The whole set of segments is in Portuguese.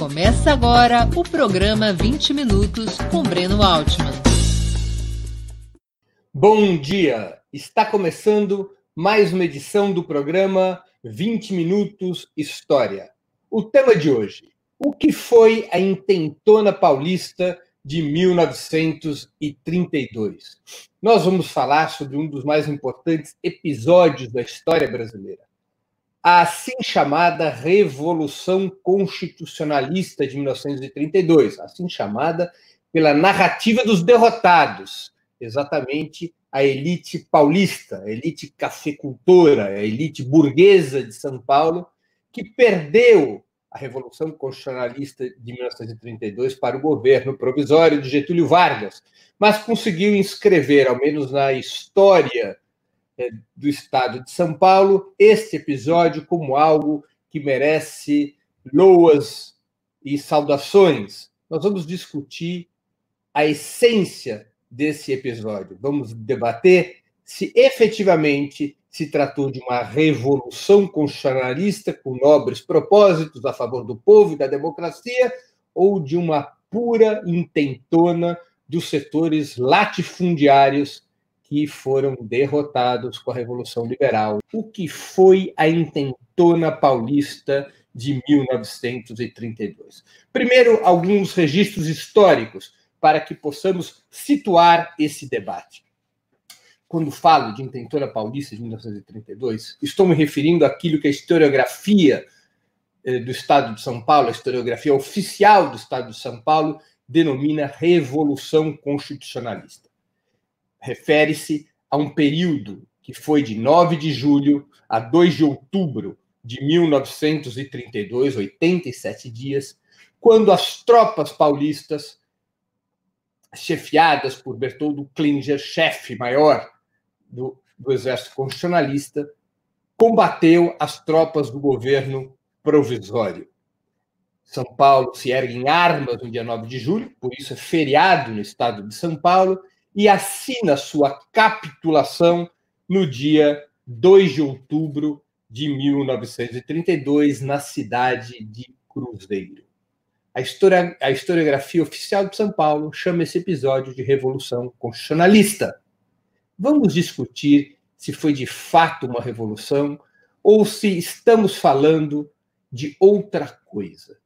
Começa agora o programa 20 Minutos com Breno Altman. Bom dia! Está começando mais uma edição do programa 20 Minutos História. O tema de hoje: o que foi a intentona paulista de 1932? Nós vamos falar sobre um dos mais importantes episódios da história brasileira a assim chamada Revolução Constitucionalista de 1932, assim chamada pela narrativa dos derrotados, exatamente a elite paulista, a elite cafecultora, a elite burguesa de São Paulo, que perdeu a Revolução Constitucionalista de 1932 para o governo provisório de Getúlio Vargas, mas conseguiu inscrever, ao menos na história do Estado de São Paulo este episódio como algo que merece loas e saudações. Nós vamos discutir a essência desse episódio. Vamos debater se efetivamente se tratou de uma revolução constitucionalista com nobres propósitos a favor do povo e da democracia ou de uma pura intentona dos setores latifundiários que foram derrotados com a Revolução Liberal. O que foi a intentona paulista de 1932? Primeiro, alguns registros históricos para que possamos situar esse debate. Quando falo de intentona paulista de 1932, estou me referindo àquilo que a historiografia eh, do Estado de São Paulo, a historiografia oficial do Estado de São Paulo, denomina Revolução Constitucionalista refere-se a um período que foi de 9 de julho a 2 de outubro de 1932, 87 dias, quando as tropas paulistas, chefiadas por Bertoldo Klinger, chefe maior do, do Exército Constitucionalista, combateu as tropas do governo provisório. São Paulo se ergue em armas no dia 9 de julho, por isso é feriado no estado de São Paulo, e assina sua capitulação no dia 2 de outubro de 1932, na cidade de Cruzeiro. A, a historiografia oficial de São Paulo chama esse episódio de Revolução Constitucionalista. Vamos discutir se foi de fato uma revolução ou se estamos falando de outra coisa.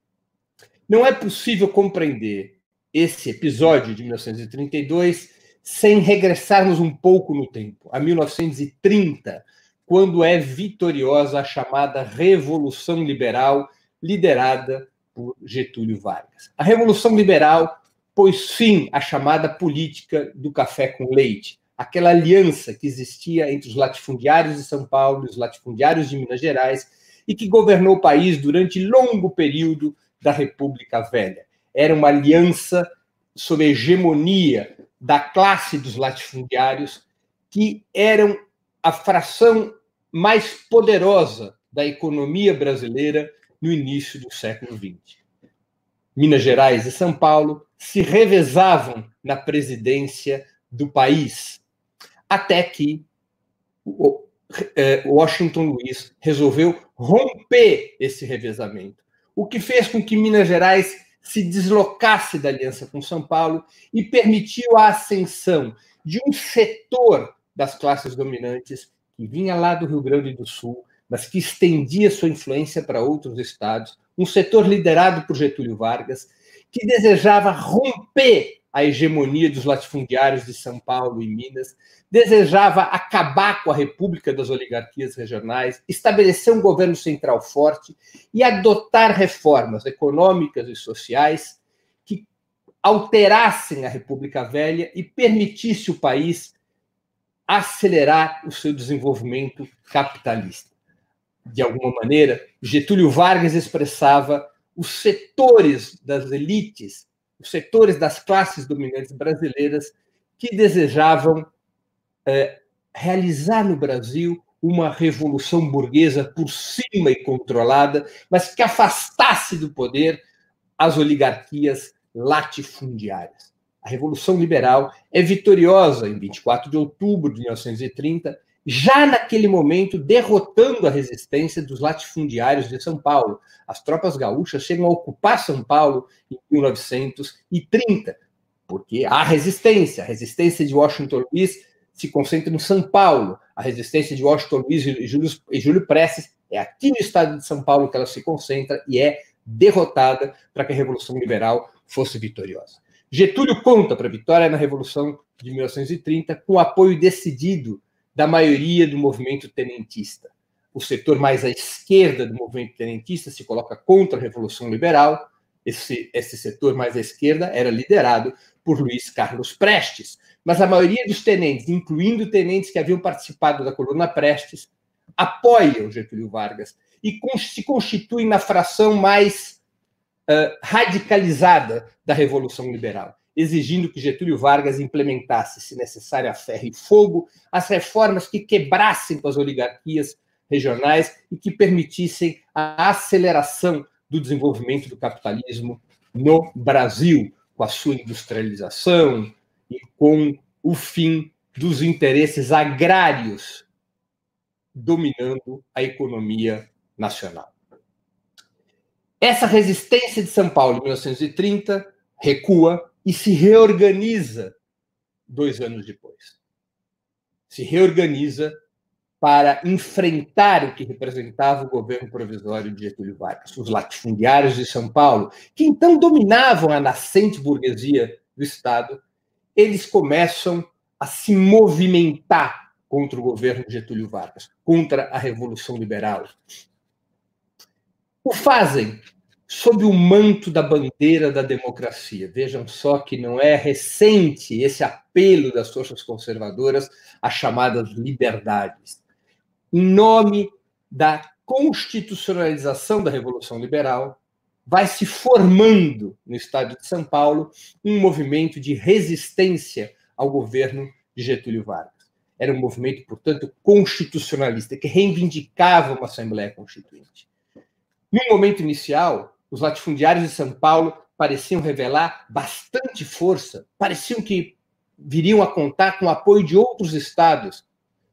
Não é possível compreender esse episódio de 1932 sem regressarmos um pouco no tempo, a 1930, quando é vitoriosa a chamada Revolução Liberal, liderada por Getúlio Vargas. A Revolução Liberal pôs fim à chamada política do café com leite, aquela aliança que existia entre os latifundiários de São Paulo e os latifundiários de Minas Gerais e que governou o país durante longo período da República Velha. Era uma aliança sob hegemonia da classe dos latifundiários, que eram a fração mais poderosa da economia brasileira no início do século XX. Minas Gerais e São Paulo se revezavam na presidência do país, até que é, Washington Luiz resolveu romper esse revezamento, o que fez com que Minas Gerais se deslocasse da aliança com São Paulo e permitiu a ascensão de um setor das classes dominantes que vinha lá do Rio Grande do Sul, mas que estendia sua influência para outros estados, um setor liderado por Getúlio Vargas, que desejava romper a hegemonia dos latifundiários de São Paulo e Minas, desejava acabar com a República das Oligarquias Regionais, estabelecer um governo central forte e adotar reformas econômicas e sociais que alterassem a República Velha e permitisse o país acelerar o seu desenvolvimento capitalista. De alguma maneira, Getúlio Vargas expressava os setores das elites os setores das classes dominantes brasileiras que desejavam é, realizar no Brasil uma revolução burguesa por cima e controlada, mas que afastasse do poder as oligarquias latifundiárias. A Revolução Liberal é vitoriosa em 24 de outubro de 1930 já naquele momento derrotando a resistência dos latifundiários de São Paulo. As tropas gaúchas chegam a ocupar São Paulo em 1930, porque há resistência. A resistência de Washington Luiz se concentra em São Paulo. A resistência de Washington Luiz e Júlio, e Júlio Prestes é aqui no estado de São Paulo que ela se concentra e é derrotada para que a Revolução Liberal fosse vitoriosa. Getúlio conta para a vitória na Revolução de 1930 com apoio decidido da maioria do movimento tenentista. O setor mais à esquerda do movimento tenentista se coloca contra a Revolução Liberal. Esse, esse setor mais à esquerda era liderado por Luiz Carlos Prestes. Mas a maioria dos tenentes, incluindo tenentes que haviam participado da coluna Prestes, apoiam Getúlio Vargas e se constituem na fração mais uh, radicalizada da Revolução Liberal exigindo que Getúlio Vargas implementasse, se necessário, a ferro e fogo, as reformas que quebrassem com as oligarquias regionais e que permitissem a aceleração do desenvolvimento do capitalismo no Brasil, com a sua industrialização e com o fim dos interesses agrários dominando a economia nacional. Essa resistência de São Paulo em 1930 recua e se reorganiza dois anos depois. Se reorganiza para enfrentar o que representava o governo provisório de Getúlio Vargas, os latifundiários de São Paulo, que então dominavam a nascente burguesia do Estado, eles começam a se movimentar contra o governo de Getúlio Vargas, contra a Revolução Liberal. O fazem sob o manto da bandeira da democracia. Vejam só que não é recente esse apelo das forças conservadoras às chamadas liberdades. Em nome da constitucionalização da Revolução Liberal, vai se formando no estado de São Paulo um movimento de resistência ao governo de Getúlio Vargas. Era um movimento, portanto, constitucionalista, que reivindicava uma Assembleia Constituinte. No momento inicial, os latifundiários de São Paulo pareciam revelar bastante força, pareciam que viriam a contar com o apoio de outros estados.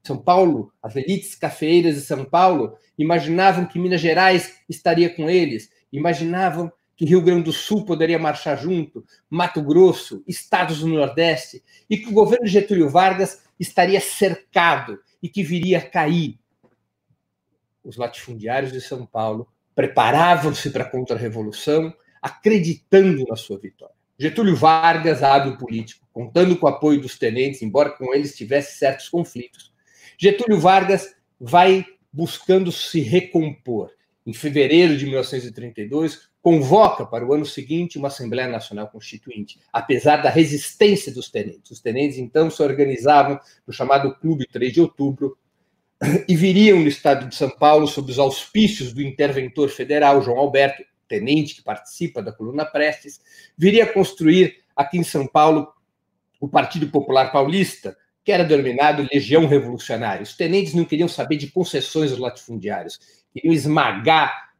São Paulo, as elites cafeeiras de São Paulo imaginavam que Minas Gerais estaria com eles, imaginavam que Rio Grande do Sul poderia marchar junto, Mato Grosso, estados do Nordeste, e que o governo de Getúlio Vargas estaria cercado e que viria a cair. Os latifundiários de São Paulo preparavam-se para a contra-revolução, acreditando na sua vitória. Getúlio Vargas, hábil político, contando com o apoio dos tenentes, embora com eles tivesse certos conflitos. Getúlio Vargas vai buscando se recompor. Em fevereiro de 1932, convoca para o ano seguinte uma Assembleia Nacional Constituinte, apesar da resistência dos tenentes. Os tenentes, então, se organizavam no chamado Clube 3 de Outubro, e viriam no estado de São Paulo sob os auspícios do interventor federal João Alberto, tenente que participa da coluna Prestes, viria construir aqui em São Paulo o Partido Popular Paulista, que era denominado Legião Revolucionária. Os tenentes não queriam saber de concessões aos latifundiários, queriam esmagar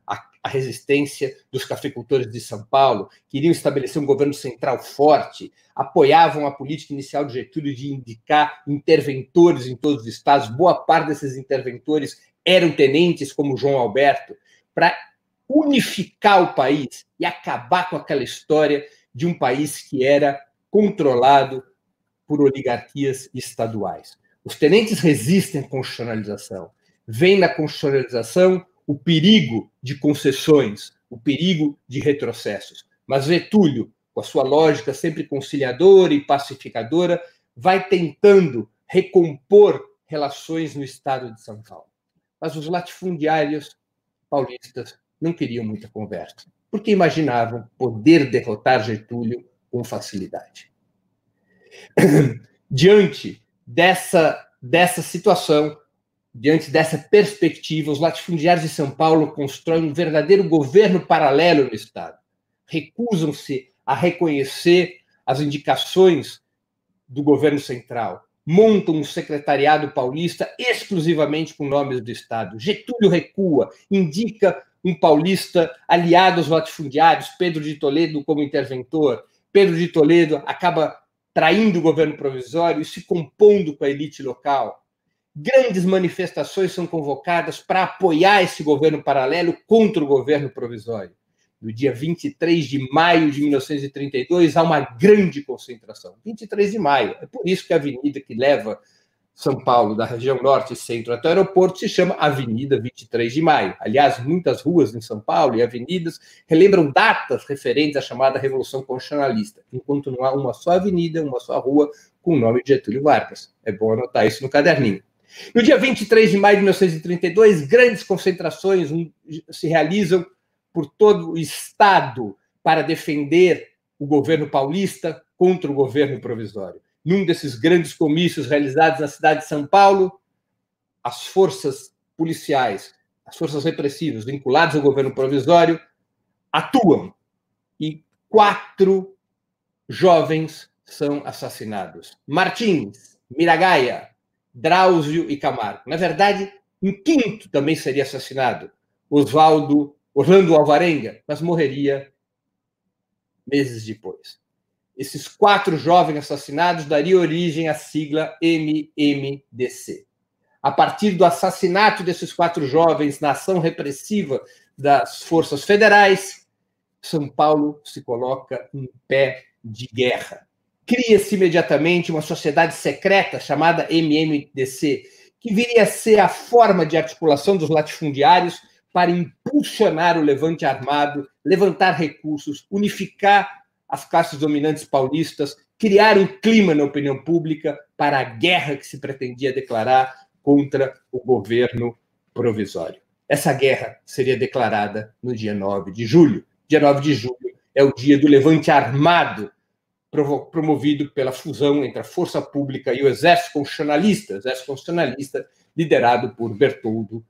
a resistência dos cafeicultores de São Paulo, queriam estabelecer um governo central forte, apoiavam a política inicial de Getúlio de indicar interventores em todos os estados. Boa parte desses interventores eram tenentes, como João Alberto, para unificar o país e acabar com aquela história de um país que era controlado por oligarquias estaduais. Os tenentes resistem à constitucionalização. Vem na constitucionalização o perigo de concessões, o perigo de retrocessos. Mas Getúlio, com a sua lógica sempre conciliadora e pacificadora, vai tentando recompor relações no estado de São Paulo. Mas os latifundiários paulistas não queriam muita conversa, porque imaginavam poder derrotar Getúlio com facilidade. Diante dessa, dessa situação, Diante dessa perspectiva, os latifundiários de São Paulo constroem um verdadeiro governo paralelo no Estado. Recusam-se a reconhecer as indicações do governo central. Montam um secretariado paulista exclusivamente com nomes do Estado. Getúlio recua, indica um paulista aliado aos latifundiários, Pedro de Toledo como interventor. Pedro de Toledo acaba traindo o governo provisório e se compondo com a elite local grandes manifestações são convocadas para apoiar esse governo paralelo contra o governo provisório. No dia 23 de maio de 1932, há uma grande concentração. 23 de maio. É por isso que a avenida que leva São Paulo, da região norte e centro até o aeroporto, se chama Avenida 23 de Maio. Aliás, muitas ruas em São Paulo e avenidas relembram datas referentes à chamada Revolução Constitucionalista, enquanto não há uma só avenida, uma só rua com o nome de Getúlio Vargas. É bom anotar isso no caderninho. No dia 23 de maio de 1932, grandes concentrações se realizam por todo o Estado para defender o governo paulista contra o governo provisório. Num desses grandes comícios realizados na cidade de São Paulo, as forças policiais, as forças repressivas vinculadas ao governo provisório atuam e quatro jovens são assassinados. Martins, Miragaia, Drauzio e Camargo. Na verdade, um quinto também seria assassinado, Oswaldo Orlando Alvarenga, mas morreria meses depois. Esses quatro jovens assassinados dariam origem à sigla MMDC. A partir do assassinato desses quatro jovens na ação repressiva das forças federais, São Paulo se coloca em pé de guerra. Cria-se imediatamente uma sociedade secreta chamada MMDC, que viria a ser a forma de articulação dos latifundiários para impulsionar o levante armado, levantar recursos, unificar as classes dominantes paulistas, criar um clima na opinião pública para a guerra que se pretendia declarar contra o governo provisório. Essa guerra seria declarada no dia 9 de julho. Dia 9 de julho é o dia do levante armado promovido pela fusão entre a força pública e o exército constitucionalista, exército constitucionalista liderado por Bertoldo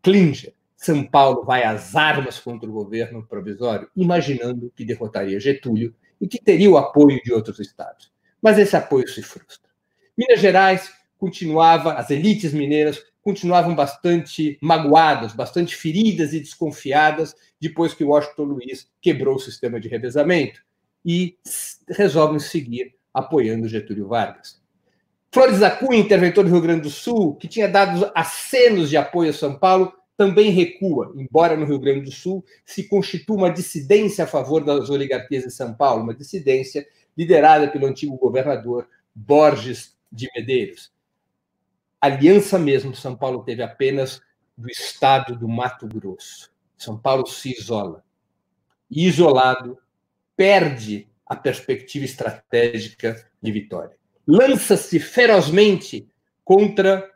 Klinger. São Paulo vai às armas contra o governo provisório, imaginando que derrotaria Getúlio e que teria o apoio de outros estados. Mas esse apoio se frustra. Minas Gerais continuava, as elites mineiras continuavam bastante magoadas, bastante feridas e desconfiadas depois que Washington Luiz quebrou o sistema de revezamento e resolvem seguir apoiando Getúlio Vargas. Flores da Cunha, interventor do Rio Grande do Sul, que tinha dado acenos de apoio a São Paulo, também recua, embora no Rio Grande do Sul se constitua uma dissidência a favor das oligarquias de São Paulo, uma dissidência liderada pelo antigo governador Borges de Medeiros. Aliança mesmo, São Paulo teve apenas do estado do Mato Grosso. São Paulo se isola. E isolado, perde a perspectiva estratégica de vitória. Lança-se ferozmente contra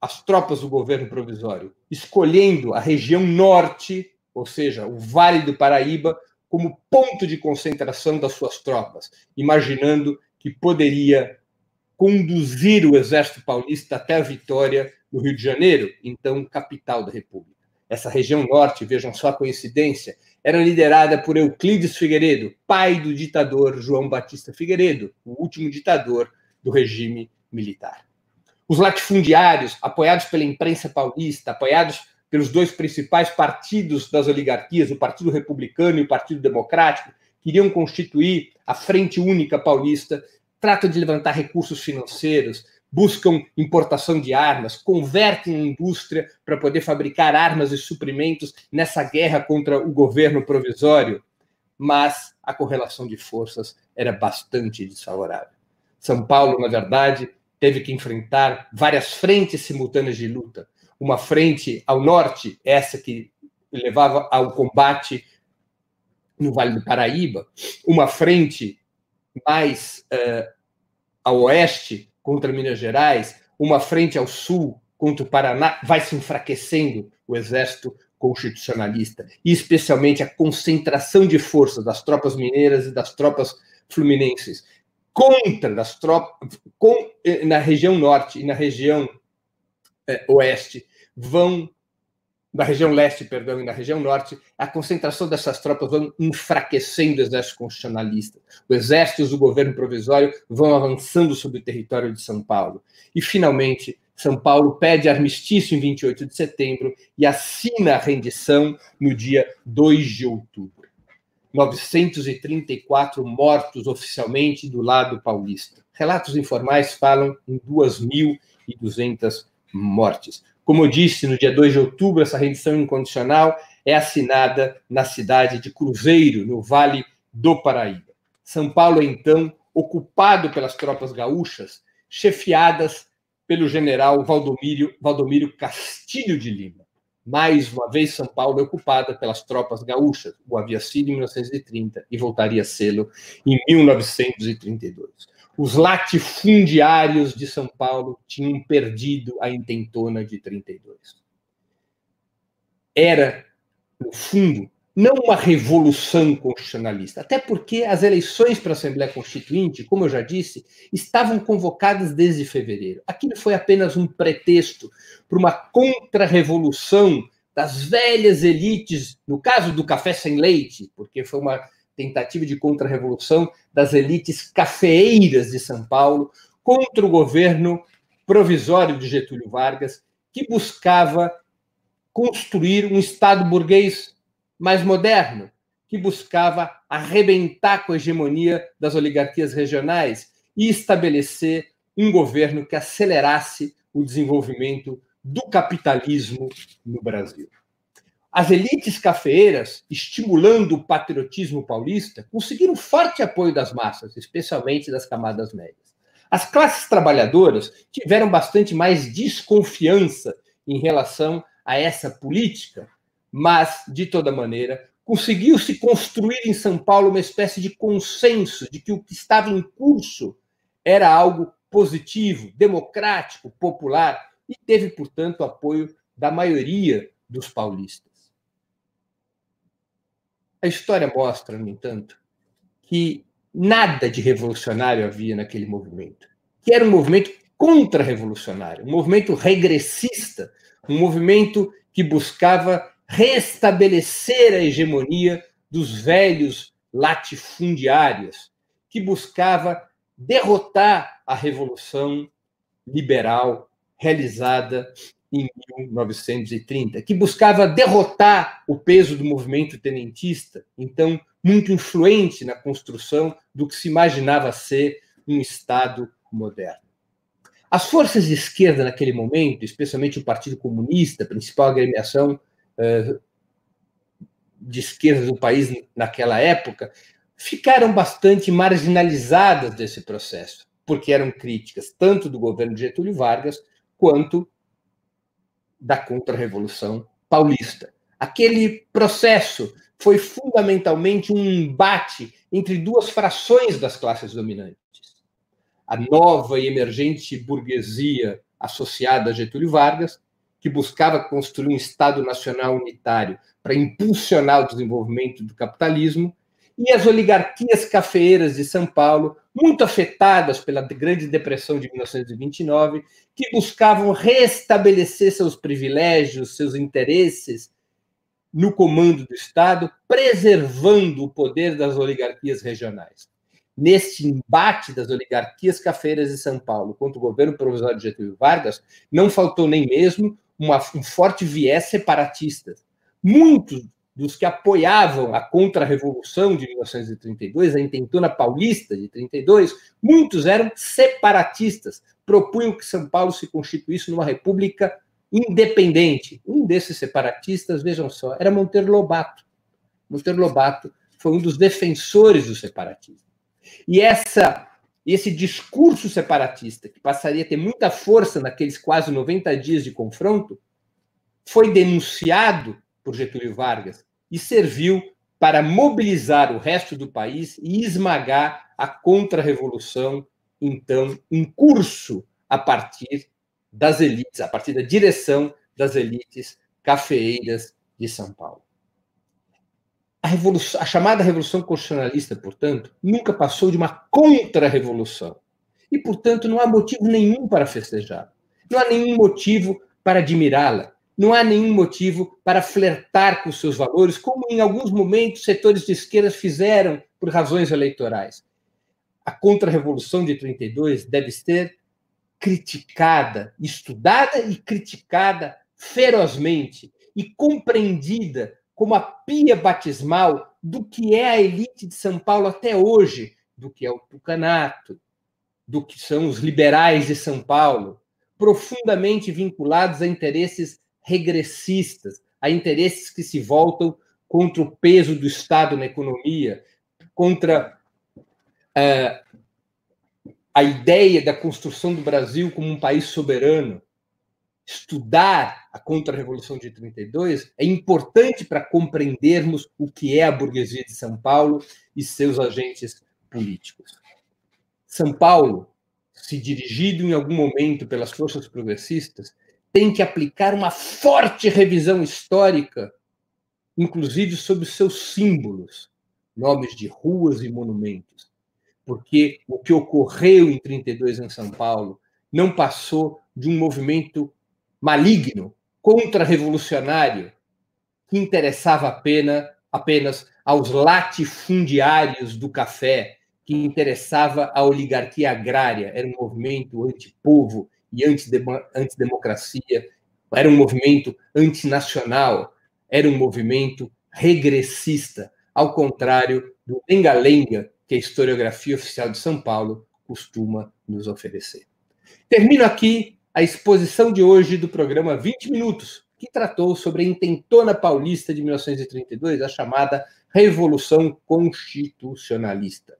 as tropas do governo provisório, escolhendo a região norte, ou seja, o Vale do Paraíba, como ponto de concentração das suas tropas, imaginando que poderia conduzir o exército paulista até a vitória no Rio de Janeiro, então capital da República. Essa região norte, vejam só a coincidência, era liderada por Euclides Figueiredo, pai do ditador João Batista Figueiredo, o último ditador do regime militar. Os latifundiários, apoiados pela imprensa paulista, apoiados pelos dois principais partidos das oligarquias, o Partido Republicano e o Partido Democrático, queriam constituir a Frente Única Paulista, tratam de levantar recursos financeiros, buscam importação de armas, convertem a indústria para poder fabricar armas e suprimentos nessa guerra contra o governo provisório, mas a correlação de forças era bastante desfavorável. São Paulo, na verdade, teve que enfrentar várias frentes simultâneas de luta. Uma frente ao norte, essa que levava ao combate no Vale do Paraíba, uma frente mais uh, ao oeste contra Minas Gerais, uma frente ao sul contra o Paraná, vai se enfraquecendo o exército constitucionalista, e especialmente a concentração de forças das tropas mineiras e das tropas fluminenses contra das tropas com, eh, na região norte e na região é, oeste vão na região leste, perdão, e na região norte, a concentração dessas tropas vão enfraquecendo o exército constitucionalista. Os exércitos do governo provisório vão avançando sobre o território de São Paulo. E, finalmente, São Paulo pede armistício em 28 de setembro e assina a rendição no dia 2 de outubro. 934 mortos oficialmente do lado paulista. Relatos informais falam em 2.000 1.200 mortes. Como eu disse, no dia 2 de outubro, essa rendição incondicional é assinada na cidade de Cruzeiro, no Vale do Paraíba. São Paulo é, então, ocupado pelas tropas gaúchas, chefiadas pelo general Valdomiro, Valdomiro Castilho de Lima. Mais uma vez, São Paulo é ocupada pelas tropas gaúchas. O havia sido em 1930 e voltaria a sê-lo em 1932. Os latifundiários de São Paulo tinham perdido a intentona de 32. Era, no fundo, não uma revolução constitucionalista, até porque as eleições para a Assembleia Constituinte, como eu já disse, estavam convocadas desde fevereiro. Aquilo foi apenas um pretexto para uma contra-revolução das velhas elites, no caso do café sem leite, porque foi uma tentativa de contra-revolução das elites cafeeiras de São Paulo contra o governo provisório de Getúlio Vargas, que buscava construir um Estado burguês mais moderno, que buscava arrebentar com a hegemonia das oligarquias regionais e estabelecer um governo que acelerasse o desenvolvimento do capitalismo no Brasil. As elites cafeeiras, estimulando o patriotismo paulista, conseguiram forte apoio das massas, especialmente das camadas médias. As classes trabalhadoras tiveram bastante mais desconfiança em relação a essa política, mas, de toda maneira, conseguiu-se construir em São Paulo uma espécie de consenso de que o que estava em curso era algo positivo, democrático, popular, e teve, portanto, apoio da maioria dos paulistas. A história mostra, no entanto, que nada de revolucionário havia naquele movimento, que era um movimento contra-revolucionário, um movimento regressista, um movimento que buscava restabelecer a hegemonia dos velhos latifundiários, que buscava derrotar a revolução liberal realizada em 1930, que buscava derrotar o peso do movimento tenentista, então muito influente na construção do que se imaginava ser um Estado moderno. As forças de esquerda naquele momento, especialmente o Partido Comunista, principal agremiação de esquerda do país naquela época, ficaram bastante marginalizadas desse processo, porque eram críticas tanto do governo de Getúlio Vargas quanto da contra-revolução paulista. Aquele processo foi fundamentalmente um embate entre duas frações das classes dominantes. A nova e emergente burguesia associada a Getúlio Vargas que buscava construir um Estado nacional unitário para impulsionar o desenvolvimento do capitalismo, e as oligarquias cafeeiras de São Paulo, muito afetadas pela Grande Depressão de 1929, que buscavam restabelecer seus privilégios, seus interesses no comando do Estado, preservando o poder das oligarquias regionais. Neste embate das oligarquias cafeiras de São Paulo contra o governo provisório de Getúlio Vargas, não faltou nem mesmo uma, um forte viés separatista. Muitos dos que apoiavam a contra-revolução de 1932, a intentona paulista de 32, muitos eram separatistas, propunham que São Paulo se constituísse numa república independente. Um desses separatistas, vejam só, era Monteiro Lobato. Monteiro Lobato foi um dos defensores do separatismo. E essa esse discurso separatista, que passaria a ter muita força naqueles quase 90 dias de confronto, foi denunciado por Getúlio Vargas e serviu para mobilizar o resto do país e esmagar a contra-revolução, então, em curso a partir das elites, a partir da direção das elites cafeeiras de São Paulo. A, a, chamada Revolução Constitucionalista, portanto, nunca passou de uma contra-revolução. E, portanto, não há motivo nenhum para festejar. Não há nenhum motivo para admirá-la. Não há nenhum motivo para flertar com seus valores, como em alguns momentos setores de esquerda fizeram por razões eleitorais. A contra-revolução de 32 deve ser criticada, estudada e criticada ferozmente e compreendida como a pia batismal do que é a elite de São Paulo até hoje, do que é o tucanato, do que são os liberais de São Paulo, profundamente vinculados a interesses regressistas, a interesses que se voltam contra o peso do Estado na economia, contra é, a ideia da construção do Brasil como um país soberano. Estudar a contra-revolução de 32 é importante para compreendermos o que é a burguesia de São Paulo e seus agentes políticos. São Paulo se dirigido em algum momento pelas forças progressistas, tem que aplicar uma forte revisão histórica, inclusive sobre seus símbolos, nomes de ruas e monumentos. Porque o que ocorreu em 32 em São Paulo não passou de um movimento maligno, contra-revolucionário, que interessava apenas, apenas aos latifundiários do café, que interessava à oligarquia agrária, era um movimento antipovo e antidemocracia, era um movimento antinacional, era um movimento regressista, ao contrário do lenga-lenga que a historiografia oficial de São Paulo costuma nos oferecer. Termino aqui a exposição de hoje do programa 20 Minutos, que tratou sobre a intentona paulista de 1932, a chamada Revolução Constitucionalista.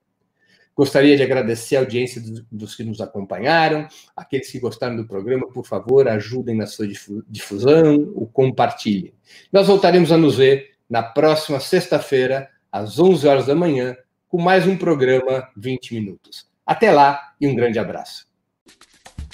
Gostaria de agradecer a audiência dos que nos acompanharam. Aqueles que gostaram do programa, por favor, ajudem na sua difusão, o compartilhem. Nós voltaremos a nos ver na próxima sexta-feira, às 11 horas da manhã, com mais um programa 20 Minutos. Até lá e um grande abraço.